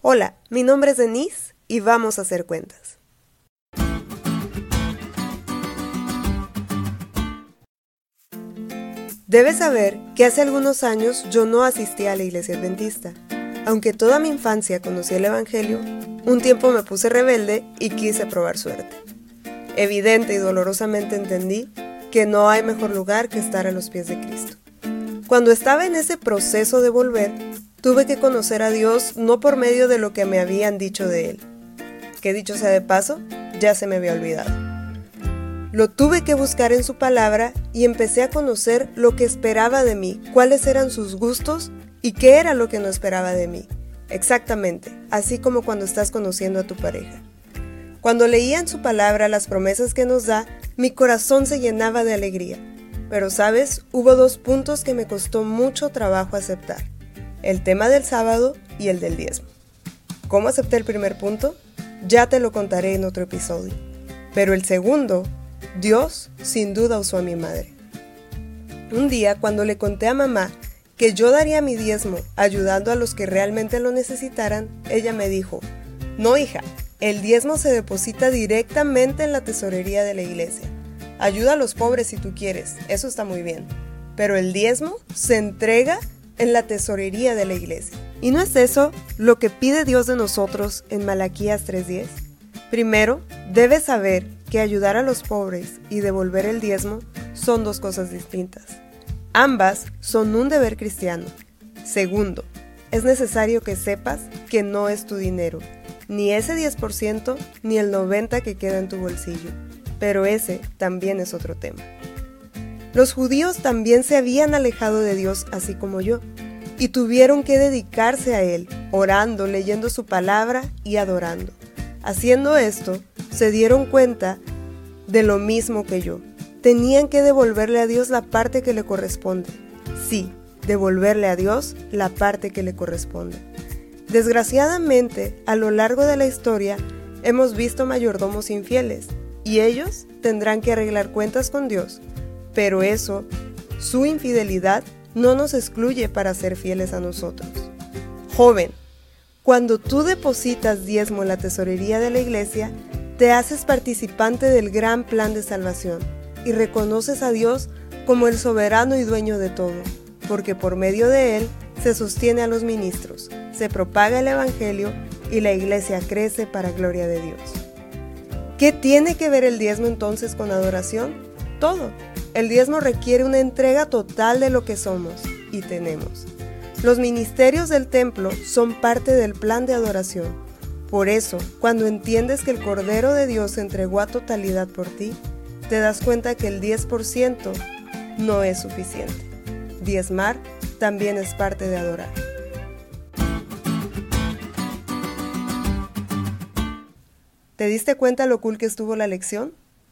Hola, mi nombre es Denise y vamos a hacer cuentas. Debes saber que hace algunos años yo no asistía a la iglesia adventista. Aunque toda mi infancia conocí el Evangelio, un tiempo me puse rebelde y quise probar suerte. Evidente y dolorosamente entendí que no hay mejor lugar que estar a los pies de Cristo. Cuando estaba en ese proceso de volver, tuve que conocer a Dios no por medio de lo que me habían dicho de Él, que dicho sea de paso, ya se me había olvidado. Lo tuve que buscar en su palabra y empecé a conocer lo que esperaba de mí, cuáles eran sus gustos y qué era lo que no esperaba de mí. Exactamente, así como cuando estás conociendo a tu pareja. Cuando leía en su palabra las promesas que nos da, mi corazón se llenaba de alegría pero sabes, hubo dos puntos que me costó mucho trabajo aceptar. El tema del sábado y el del diezmo. ¿Cómo acepté el primer punto? Ya te lo contaré en otro episodio. Pero el segundo, Dios sin duda usó a mi madre. Un día, cuando le conté a mamá que yo daría mi diezmo ayudando a los que realmente lo necesitaran, ella me dijo, no hija, el diezmo se deposita directamente en la tesorería de la iglesia. Ayuda a los pobres si tú quieres, eso está muy bien. Pero el diezmo se entrega en la tesorería de la iglesia. ¿Y no es eso lo que pide Dios de nosotros en Malaquías 3:10? Primero, debes saber que ayudar a los pobres y devolver el diezmo son dos cosas distintas. Ambas son un deber cristiano. Segundo, es necesario que sepas que no es tu dinero, ni ese 10% ni el 90% que queda en tu bolsillo pero ese también es otro tema. Los judíos también se habían alejado de Dios así como yo, y tuvieron que dedicarse a Él, orando, leyendo su palabra y adorando. Haciendo esto, se dieron cuenta de lo mismo que yo. Tenían que devolverle a Dios la parte que le corresponde. Sí, devolverle a Dios la parte que le corresponde. Desgraciadamente, a lo largo de la historia, hemos visto mayordomos infieles, y ellos tendrán que arreglar cuentas con Dios. Pero eso, su infidelidad, no nos excluye para ser fieles a nosotros. Joven, cuando tú depositas diezmo en la tesorería de la iglesia, te haces participante del gran plan de salvación y reconoces a Dios como el soberano y dueño de todo, porque por medio de Él se sostiene a los ministros, se propaga el Evangelio y la iglesia crece para gloria de Dios. ¿Qué tiene que ver el diezmo entonces con adoración? Todo. El diezmo requiere una entrega total de lo que somos y tenemos. Los ministerios del templo son parte del plan de adoración. Por eso, cuando entiendes que el Cordero de Dios se entregó a totalidad por ti, te das cuenta que el 10% no es suficiente. Diezmar también es parte de adorar. ¿Te diste cuenta lo cool que estuvo la lección?